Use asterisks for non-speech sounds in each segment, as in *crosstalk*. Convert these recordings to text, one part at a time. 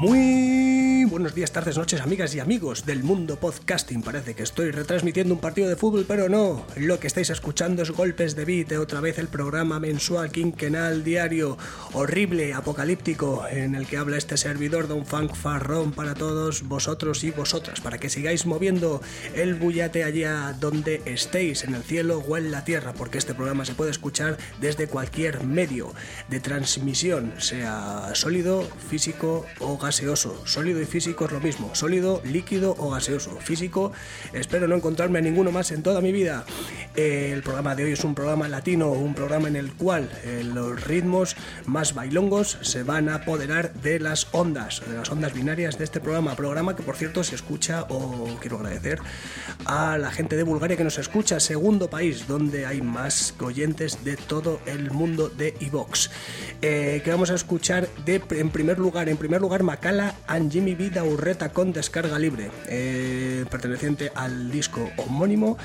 Muy buenos días, tardes, noches, amigas y amigos del mundo podcasting. Parece que estoy retransmitiendo un partido de fútbol, pero no. Lo que estáis escuchando es Golpes de Beat, otra vez el programa mensual, quinquenal, diario, horrible, apocalíptico, en el que habla este servidor de un funk farrón para todos vosotros y vosotras, para que sigáis moviendo el bullate allá donde estéis, en el cielo o en la tierra, porque este programa se puede escuchar desde cualquier medio de transmisión, sea sólido, físico o gaseoso. Sólido y físico es lo mismo. Sólido, líquido o gaseoso. Físico, espero no encontrarme a ninguno más en toda mi vida. El programa de hoy es un programa latino, un programa en el cual eh, los ritmos más bailongos se van a apoderar de las ondas, de las ondas binarias de este programa. Programa que por cierto se escucha, o quiero agradecer a la gente de Bulgaria que nos escucha, segundo país donde hay más oyentes de todo el mundo de iVox. Eh, que vamos a escuchar de, en primer lugar, en primer lugar, Macala and Jimmy Vida Urreta con descarga libre, eh, perteneciente al disco homónimo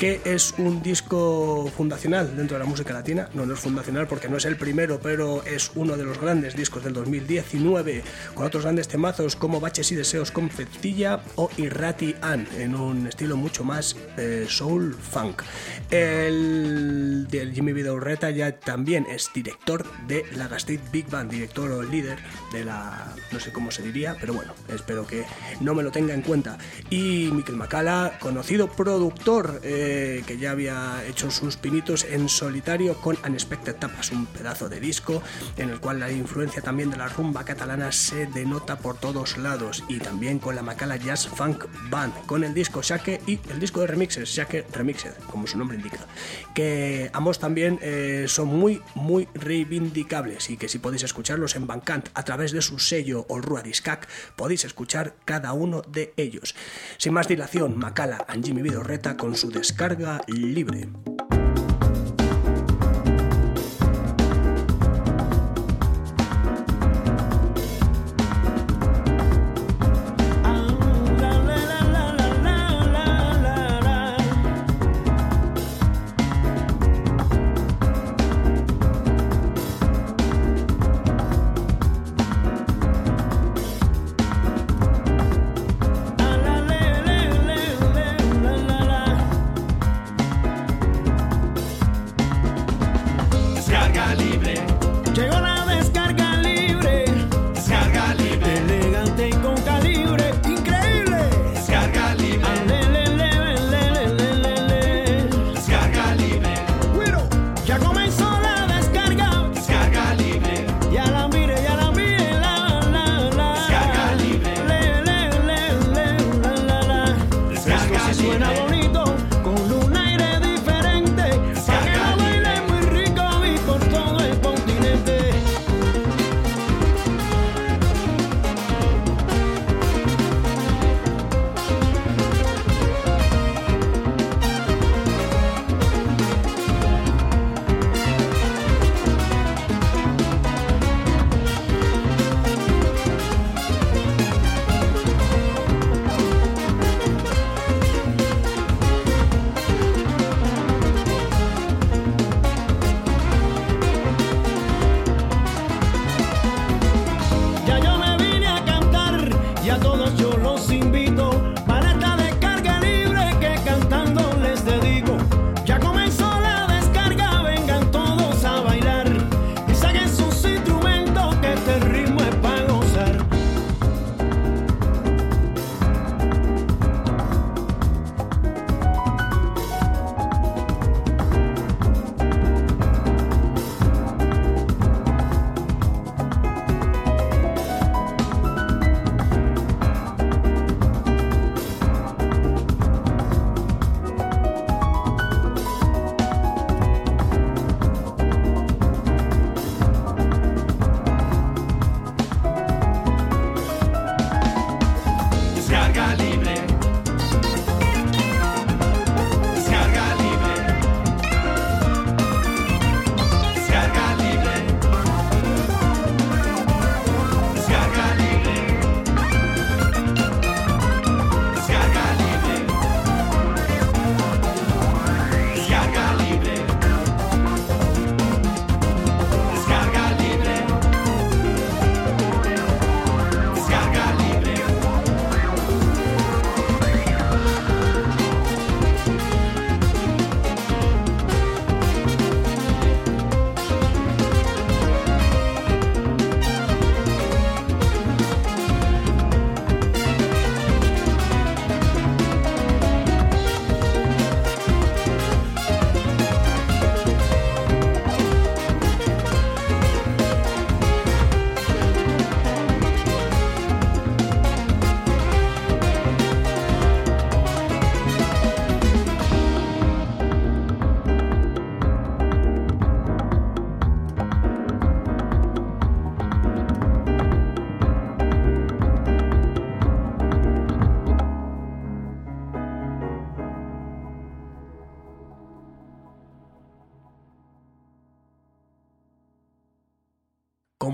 que es un disco fundacional dentro de la música latina. No, no es fundacional porque no es el primero, pero es uno de los grandes discos del 2019, con otros grandes temazos como Baches y Deseos con Fetilla o Irrati An, en un estilo mucho más eh, soul funk. El, el Jimmy Vidal ya también es director de la Big Band, director o líder de la, no sé cómo se diría, pero bueno, espero que no me lo tenga en cuenta. Y Mikel Macala, conocido productor, eh, que ya había hecho sus pinitos en solitario con Unexpected Tapas, un pedazo de disco en el cual la influencia también de la rumba catalana se denota por todos lados y también con la Macala Jazz Funk Band, con el disco Shake y el disco de remixes, Shake Remixed, como su nombre indica, que ambos también eh, son muy, muy reivindicables y que si podéis escucharlos en Bandcamp a través de su sello Olrua Discac, podéis escuchar cada uno de ellos. Sin más dilación, Macala and Jimmy Vidorreta con su descarga libre.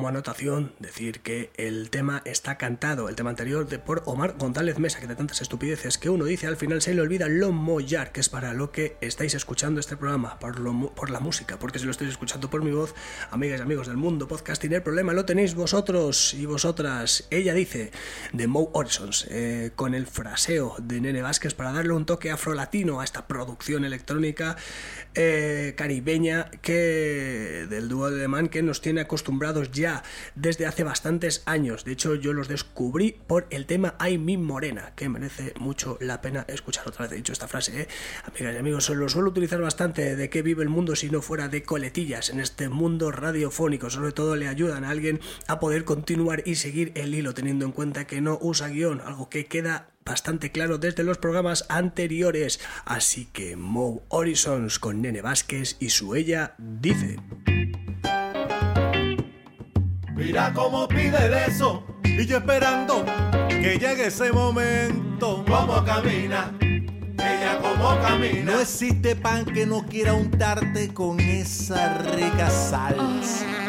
Anotación, decir que el tema está cantado, el tema anterior de por Omar González Mesa, que de tantas estupideces que uno dice al final se le olvida lo mollar, que es para lo que estáis escuchando este programa, por, lo, por la música, porque si lo estáis escuchando por mi voz, amigas y amigos del mundo podcasting, el problema lo tenéis vosotros y vosotras. Ella dice de Mo Horizons, eh, con el fraseo de Nene Vázquez para darle un toque afrolatino a esta producción electrónica eh, caribeña que del dúo de Man que nos tiene acostumbrados ya desde hace bastantes años. De hecho, yo los descubrí por el tema Ay mi morena, que merece mucho la pena escuchar otra vez. He dicho esta frase, ¿eh? amigas y amigos, lo suelo utilizar bastante de qué vive el mundo si no fuera de coletillas en este mundo radiofónico. Sobre todo le ayudan a alguien a poder continuar y seguir el hilo, teniendo en cuenta que no usa guion, algo que queda bastante claro desde los programas anteriores. Así que Mo Horizons con Nene Vázquez y su ella dice. Mira cómo pide el eso y yo esperando que llegue ese momento. Cómo camina, ella como camina. No existe pan que no quiera untarte con esa rica salsa.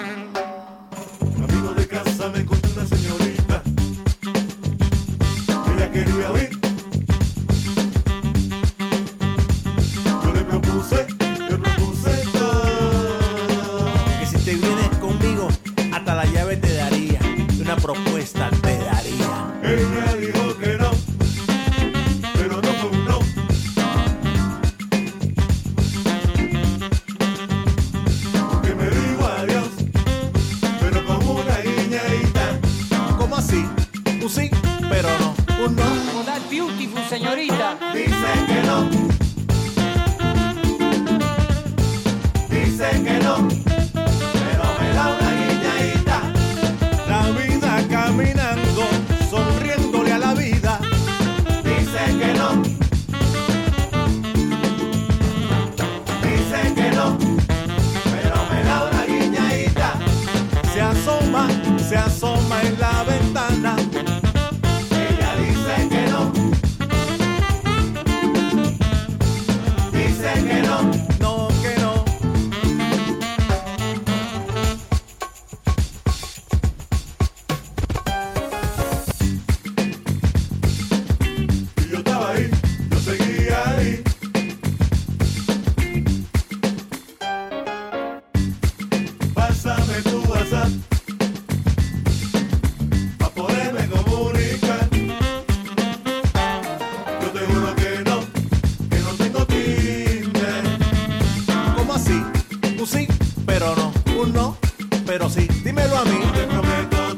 Pero no. Un no, pero sí. Dímelo a mí. Te prometo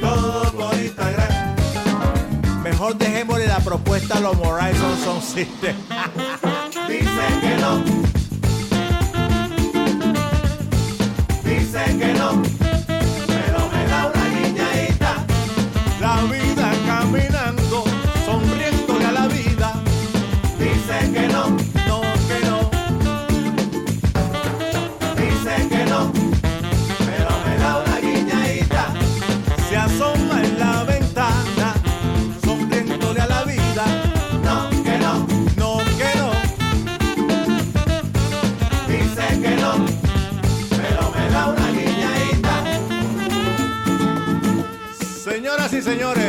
todo, por Instagram Mejor dejémosle la propuesta a los Horizon Sound System. *laughs* Dice que no Dice que no señores,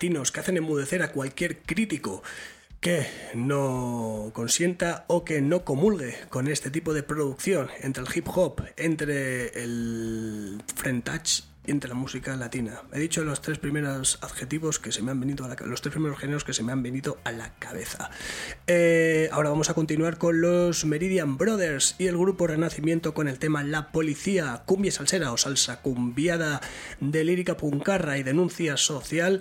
Que hacen enmudecer a cualquier crítico que no consienta o que no comulgue con este tipo de producción entre el hip hop, entre el French y entre la música latina. He dicho los tres primeros adjetivos que se me han venido a la los tres primeros géneros que se me han venido a la cabeza. Eh, ahora vamos a continuar con los Meridian Brothers y el grupo Renacimiento con el tema La Policía, cumbia salsera o salsa cumbiada de lírica puncarra y denuncia social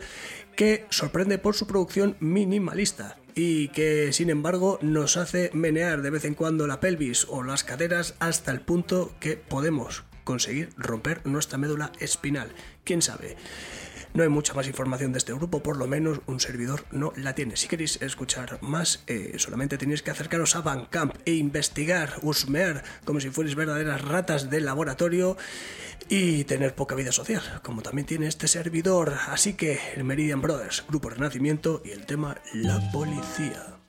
que sorprende por su producción minimalista y que sin embargo nos hace menear de vez en cuando la pelvis o las caderas hasta el punto que podemos conseguir romper nuestra médula espinal. ¿Quién sabe? No hay mucha más información de este grupo, por lo menos un servidor no la tiene. Si queréis escuchar más, eh, solamente tenéis que acercaros a Bandcamp e investigar, husmear, como si fuerais verdaderas ratas de laboratorio y tener poca vida social, como también tiene este servidor. Así que el Meridian Brothers, Grupo Renacimiento y el tema La Policía.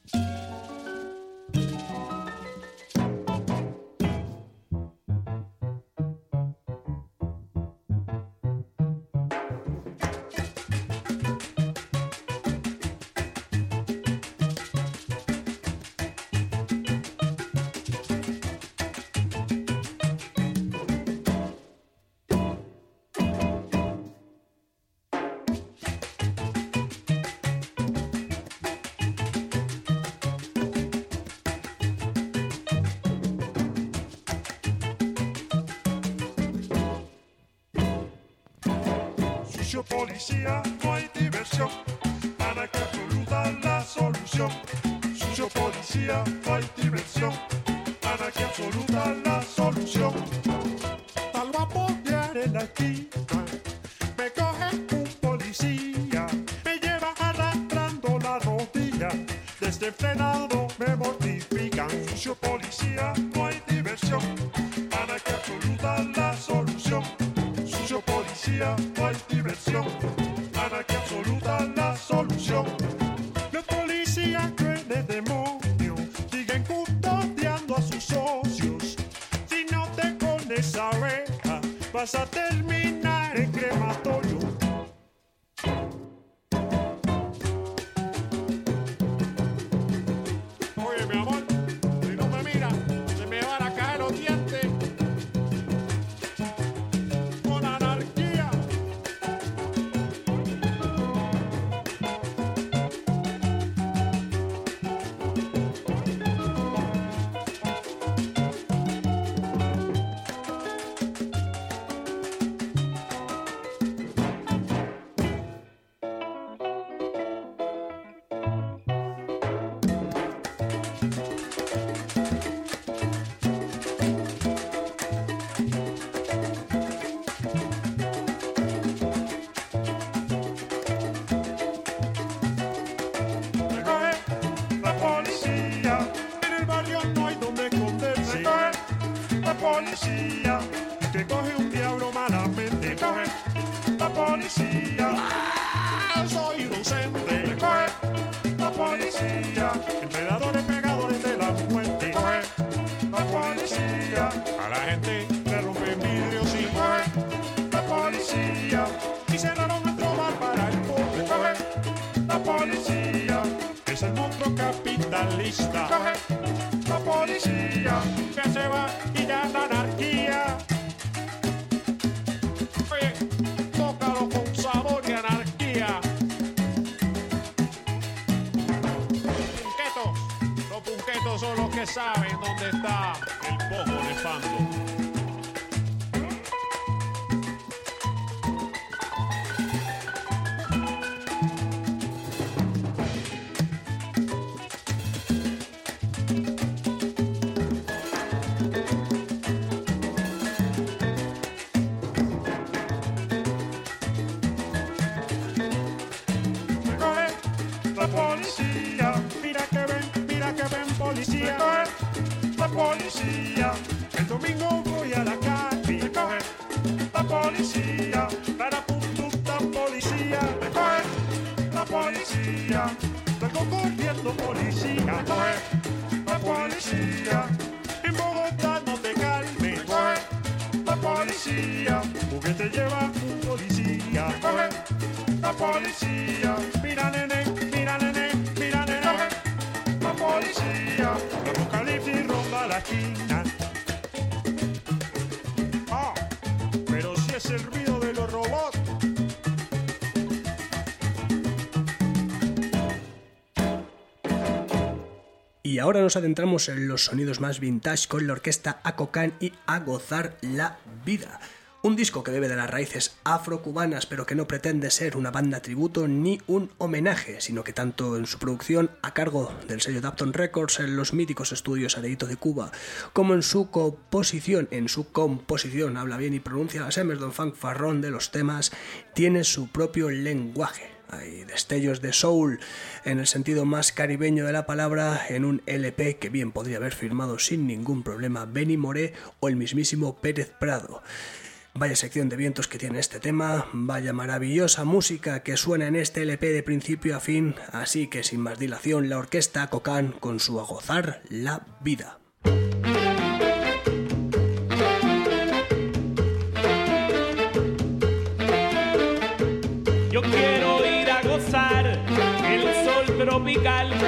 Sucio policía, no hay diversión. Anarquía absoluta la solución. Sucio policía, no hay diversión. Anarquía absoluta la te con esa reja, vas a la policía, ah, soy inocente. Me coge la policía, enredadores pegadores de la muerte. Me coge la policía, a la gente le rompen vidrios y la policía, y cerraron nuestro bar para el pobre. Coge la policía es el monstruo capitalista. Coge la policía que se va y ya la saben dónde está el pojo de Fando. El domingo Ah, pero si es el ruido de los robots. Y ahora nos adentramos en los sonidos más vintage con la orquesta Acocan y A Gozar la Vida. Un disco que bebe de las raíces afrocubanas, pero que no pretende ser una banda tributo ni un homenaje, sino que tanto en su producción a cargo del sello Dapton Records en los míticos estudios Areito de Cuba, como en su composición, en su composición, habla bien y pronuncia las M's Don de los temas, tiene su propio lenguaje. Hay destellos de soul en el sentido más caribeño de la palabra en un LP que bien podría haber firmado sin ningún problema Benny Moré o el mismísimo Pérez Prado. Vaya sección de vientos que tiene este tema, vaya maravillosa música que suena en este LP de principio a fin, así que sin más dilación la orquesta Cocán con su a gozar la vida. Yo quiero ir a gozar el sol tropical,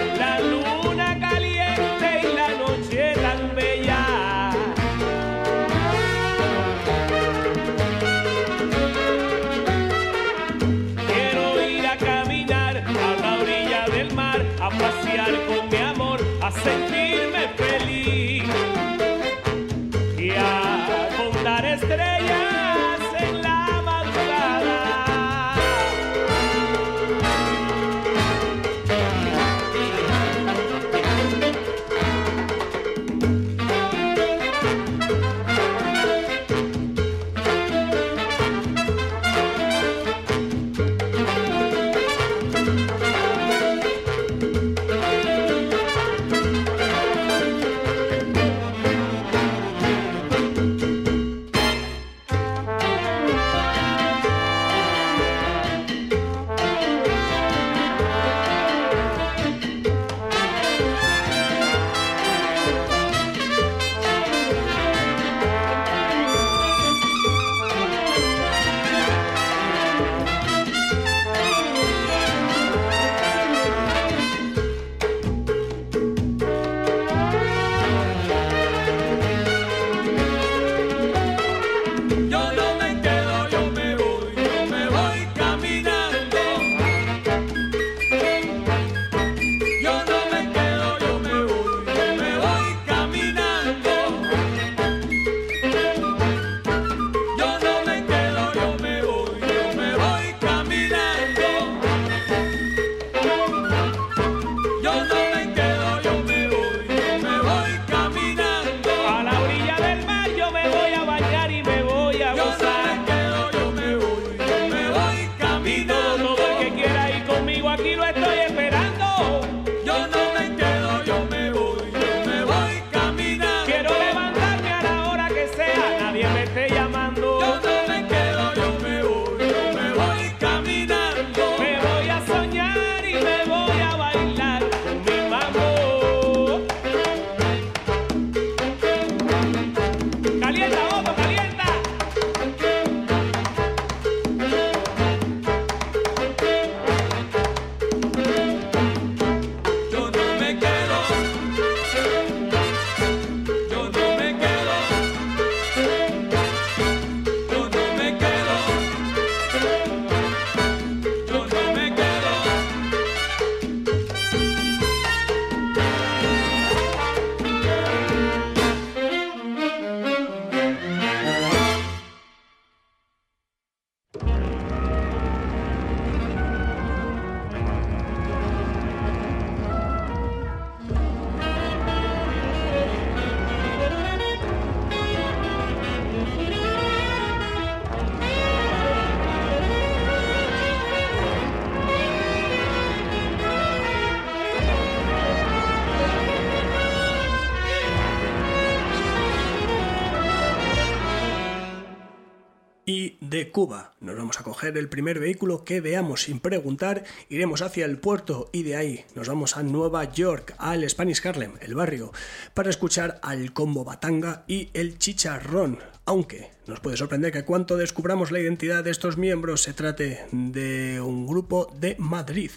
el primer vehículo que veamos sin preguntar, iremos hacia el puerto y de ahí nos vamos a Nueva York, al Spanish Harlem, el barrio, para escuchar al combo Batanga y el Chicharrón, aunque nos puede sorprender que cuanto descubramos la identidad de estos miembros se trate de un grupo de Madrid.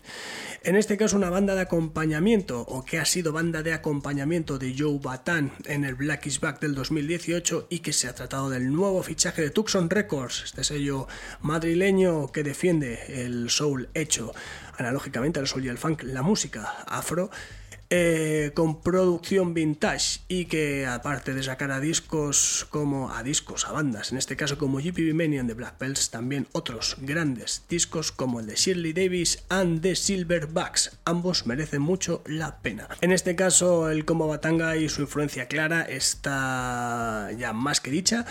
En este caso una banda de acompañamiento, o que ha sido banda de acompañamiento de Joe Batan en el Black is Back del 2018 y que se ha tratado del nuevo fichaje de Tucson Records, este sello madrileño que defiende el soul hecho analógicamente al soul y el funk, la música afro eh, con producción vintage y que aparte de sacar a discos como a discos, a bandas, en este caso como GPB Mania and the Black Bells, también otros grandes discos como el de Shirley Davis and the Silverbacks, ambos merecen mucho la pena. En este caso el combo Batanga y su influencia clara está ya más que dicha.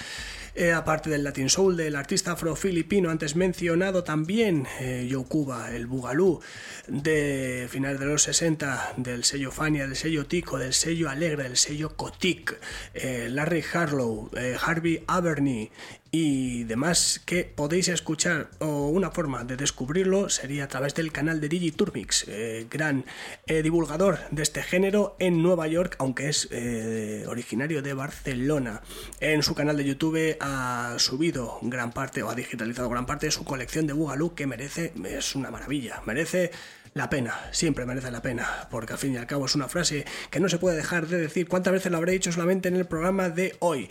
Eh, aparte del Latin Soul del artista afro-filipino antes mencionado también, eh, Yokuba, el Bugalú de finales de los 60, del sello Fania, del sello Tico, del sello Alegre, del sello Kotik, eh, Larry Harlow, eh, Harvey Aberney y demás que podéis escuchar o una forma de descubrirlo sería a través del canal de Digiturmix, eh, gran eh, divulgador de este género en Nueva York, aunque es eh, originario de Barcelona. En su canal de YouTube ha subido gran parte o ha digitalizado gran parte de su colección de Bugalú que merece, es una maravilla, merece la pena, siempre merece la pena, porque al fin y al cabo es una frase que no se puede dejar de decir. ¿Cuántas veces lo habré dicho solamente en el programa de hoy?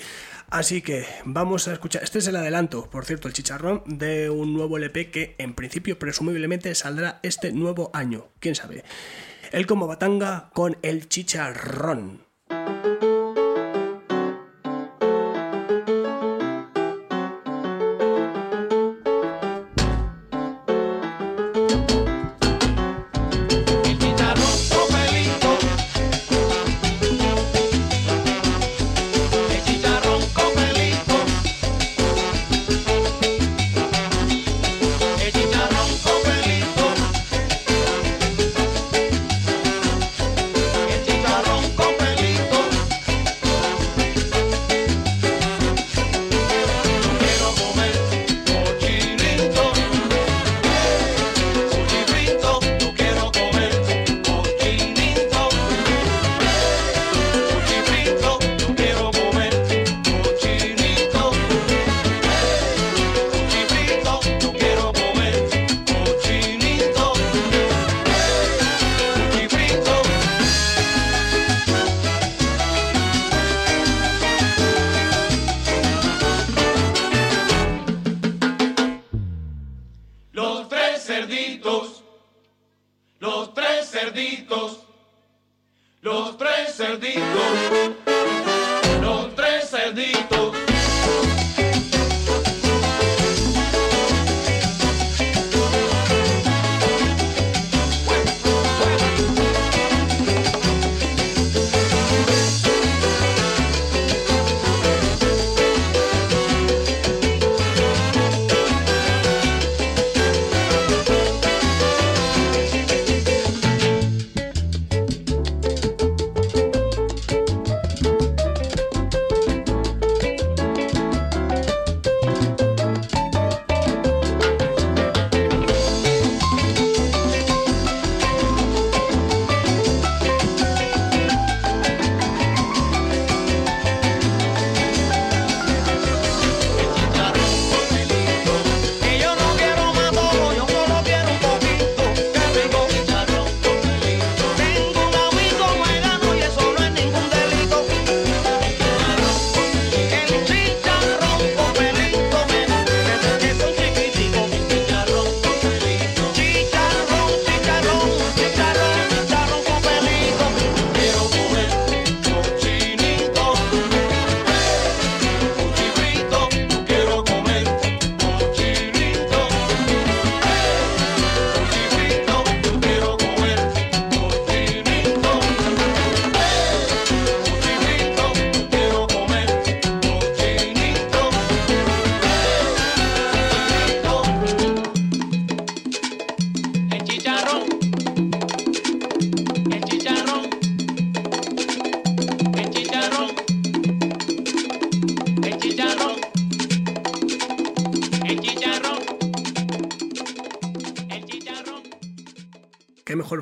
Así que vamos a escuchar. Este es el adelanto, por cierto, el chicharrón de un nuevo LP que en principio presumiblemente saldrá este nuevo año. ¿Quién sabe? El como batanga con el chicharrón.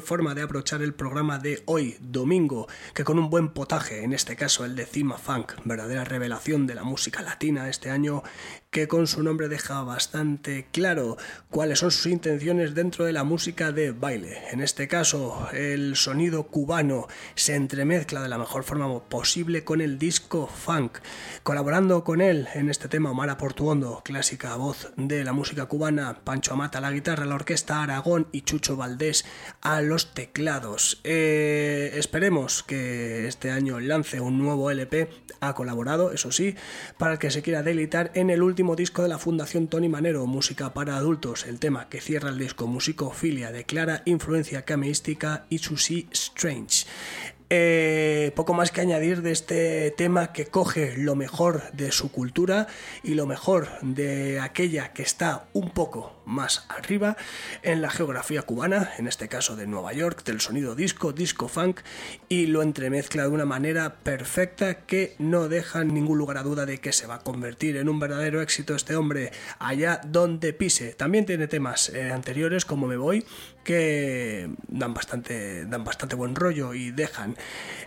Forma de aprovechar el programa de hoy, domingo, que con un buen potaje, en este caso el de Cima Funk, verdadera revelación de la música latina este año, que con su nombre deja bastante claro cuáles son sus intenciones dentro de la música de baile. En este caso, el sonido cubano se entremezcla de la mejor forma posible con el disco funk. Colaborando con él en este tema Omar Portuondo, clásica voz de la música cubana, Pancho Amata a la guitarra, la orquesta Aragón y Chucho Valdés a los teclados. Eh, esperemos que este año lance un nuevo LP. Ha colaborado, eso sí, para el que se quiera deleitar en el último disco de la Fundación Tony Manero, música para adultos. El tema que cierra el disco, Musicofilia, de clara influencia cameística y Susie Strange. Eh, poco más que añadir de este tema que coge lo mejor de su cultura y lo mejor de aquella que está un poco más arriba en la geografía cubana, en este caso de Nueva York, del sonido disco, disco funk, y lo entremezcla de una manera perfecta que no deja ningún lugar a duda de que se va a convertir en un verdadero éxito este hombre allá donde pise. También tiene temas eh, anteriores como Me Voy que dan bastante, dan bastante buen rollo y dejan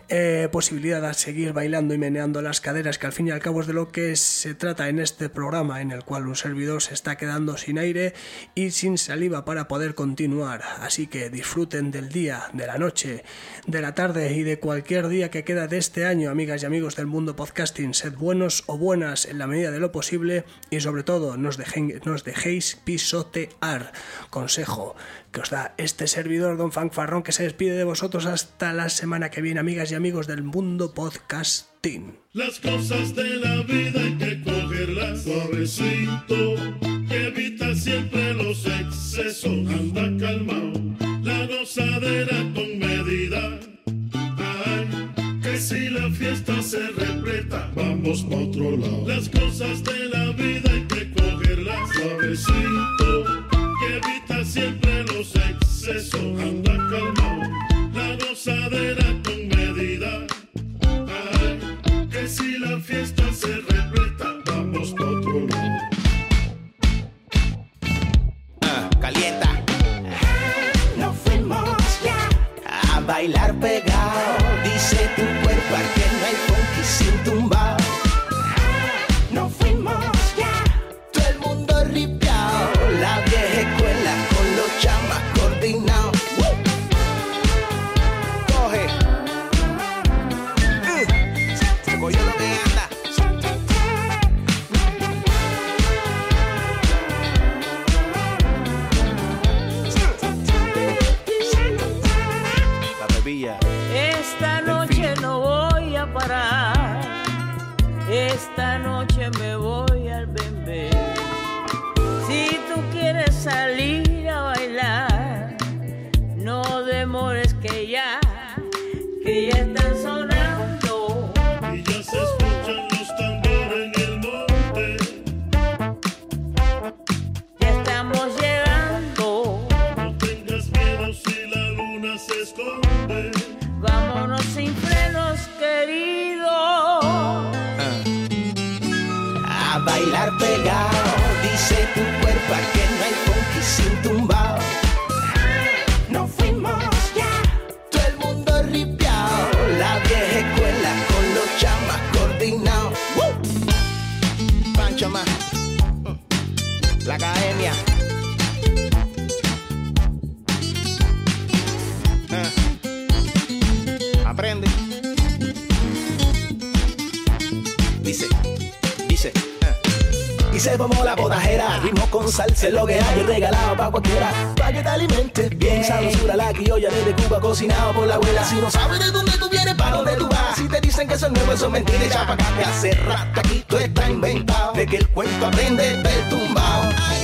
eh, posibilidad de seguir bailando y meneando las caderas, que al fin y al cabo es de lo que se trata en este programa, en el cual un servidor se está quedando sin aire y sin saliva para poder continuar. Así que disfruten del día, de la noche, de la tarde y de cualquier día que queda de este año, amigas y amigos del mundo podcasting. Sed buenos o buenas en la medida de lo posible y sobre todo nos, nos dejéis pisotear. Consejo que os da este servidor, Don Fanfarrón, que se despide de vosotros hasta la semana que viene, amigas y amigos del mundo podcasting. Las cosas de la vida hay que cogerlas suavecito, que evita siempre los excesos, anda calmado, la gozadera con medida. Ay, que si la fiesta se repleta, vamos pa' otro lado. Las cosas de la vida hay que cogerlas suavecito, que evita siempre los excesos, anda calmado, la gozadera con medida. Ay, que si la fiesta bailar pegado. Con salsa, lo que hay regalado pa' cualquiera, pa' que te alimentes bien. Sabrosura la criolla desde Cuba, cocinado por la abuela. Si no sabes de dónde tú vienes, pa' dónde tú vas. Si te dicen que eso es nuevo, eso es mentira, echa pa' acá. Que hace rato aquí todo está inventado, de que el cuento aprende del tumbao.